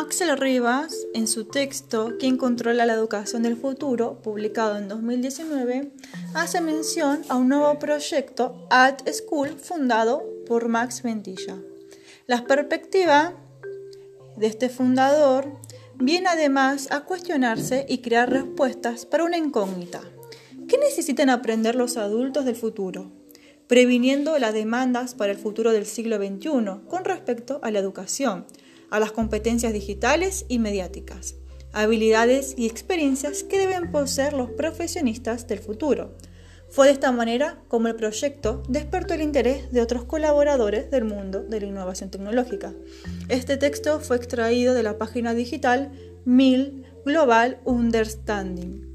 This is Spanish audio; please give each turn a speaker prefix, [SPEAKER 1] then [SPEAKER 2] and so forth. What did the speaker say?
[SPEAKER 1] Axel Rivas, en su texto ¿Quién controla la educación del futuro?, publicado en 2019, hace mención a un nuevo proyecto, At School, fundado por Max Ventilla. La perspectiva de este fundador viene además a cuestionarse y crear respuestas para una incógnita. ¿Qué necesitan aprender los adultos del futuro? Previniendo las demandas para el futuro del siglo XXI con respecto a la educación, a las competencias digitales y mediáticas, habilidades y experiencias que deben poseer los profesionistas del futuro. Fue de esta manera como el proyecto despertó el interés de otros colaboradores del mundo de la innovación tecnológica. Este texto fue extraído de la página digital MIL Global Understanding.